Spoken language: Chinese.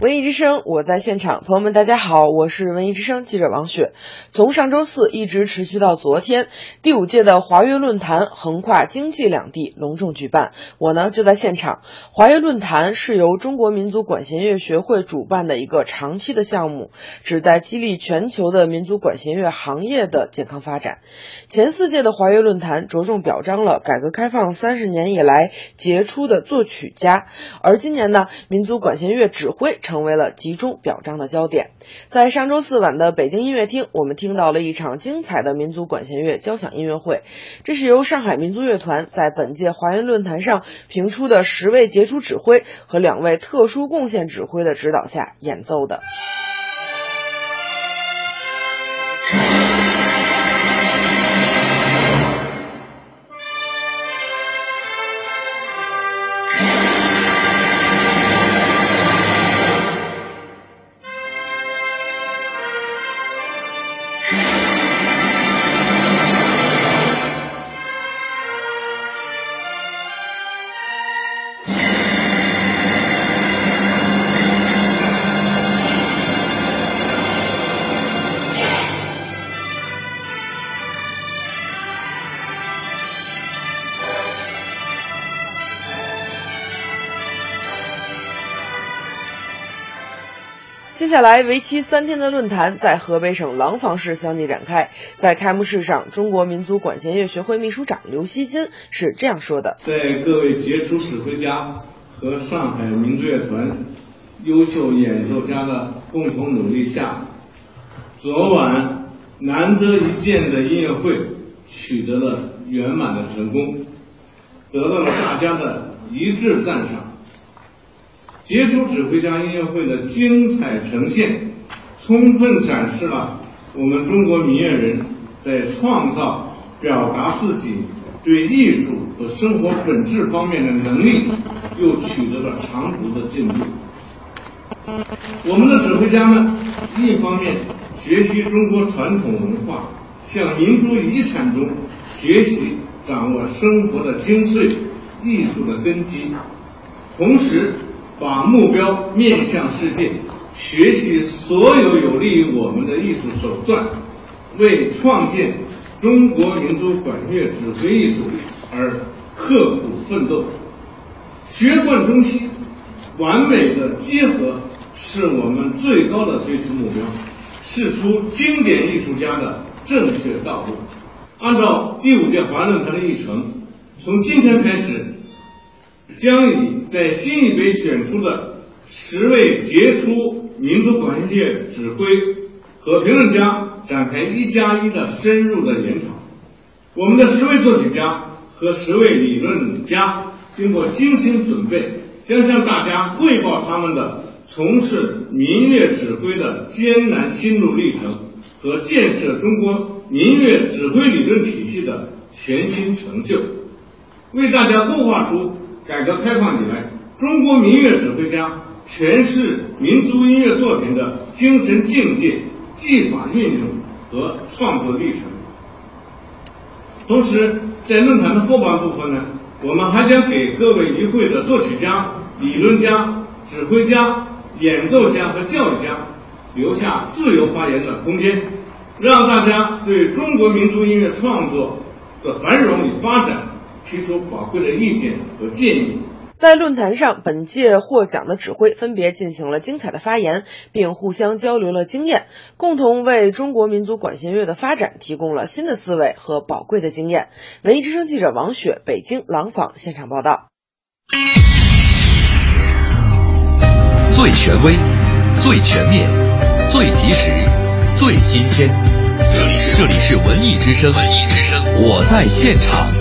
文艺之声，我在现场，朋友们，大家好，我是文艺之声记者王雪。从上周四一直持续到昨天，第五届的华约论坛横跨经济两地隆重举办，我呢就在现场。华约论坛是由中国民族管弦乐学会主办的一个长期的项目，旨在激励全球的民族管弦乐行业的健康发展。前四届的华约论坛着重表彰了改革开放三十年以来杰出的作曲家，而今年呢，民族管弦乐指挥。成为了集中表彰的焦点。在上周四晚的北京音乐厅，我们听到了一场精彩的民族管弦乐交响音乐会。这是由上海民族乐团在本届华云论坛上评出的十位杰出指挥和两位特殊贡献指挥的指导下演奏的。接下来，为期三天的论坛在河北省廊坊市相继展开。在开幕式上，中国民族管弦乐学会秘书长刘希金是这样说的：“在各位杰出指挥家和上海民族乐团优秀演奏家的共同努力下，昨晚难得一见的音乐会取得了圆满的成功，得到了大家的一致赞赏。”杰出指挥家音乐会的精彩呈现，充分展示了我们中国民乐人在创造、表达自己对艺术和生活本质方面的能力，又取得了长足的进步。我们的指挥家们一方面学习中国传统文化，向民族遗产中学习掌握生活的精髓、艺术的根基，同时。把目标面向世界，学习所有有利于我们的艺术手段，为创建中国民族管乐指挥艺术而刻苦奋斗。学贯中西，完美的结合是我们最高的追求目标，是出经典艺术家的正确道路。按照第五届华论坛的议程，从今天开始。将以在新一杯选出的十位杰出民族管弦乐指挥和评论家展开一加一的深入的研讨。我们的十位作曲家和十位理论家经过精心准备，将向大家汇报他们的从事民乐指挥的艰难心路历程和建设中国民乐指挥理论体系的全新成就，为大家勾画出。改革开放以来，中国民乐指挥家诠释民族音乐作品的精神境界、技法运用和创作历程。同时，在论坛的后半部分呢，我们还将给各位与会的作曲家、理论家、指挥家、演奏家和教育家留下自由发言的空间，让大家对中国民族音乐创作的繁荣与发展。提出宝贵的意见和建议。在论坛上，本届获奖的指挥分别进行了精彩的发言，并互相交流了经验，共同为中国民族管弦乐的发展提供了新的思维和宝贵的经验。文艺之声记者王雪，北京廊坊现场报道。最权威、最全面、最及时、最新鲜，这里是这里是文艺之声，文艺之声，我在现场。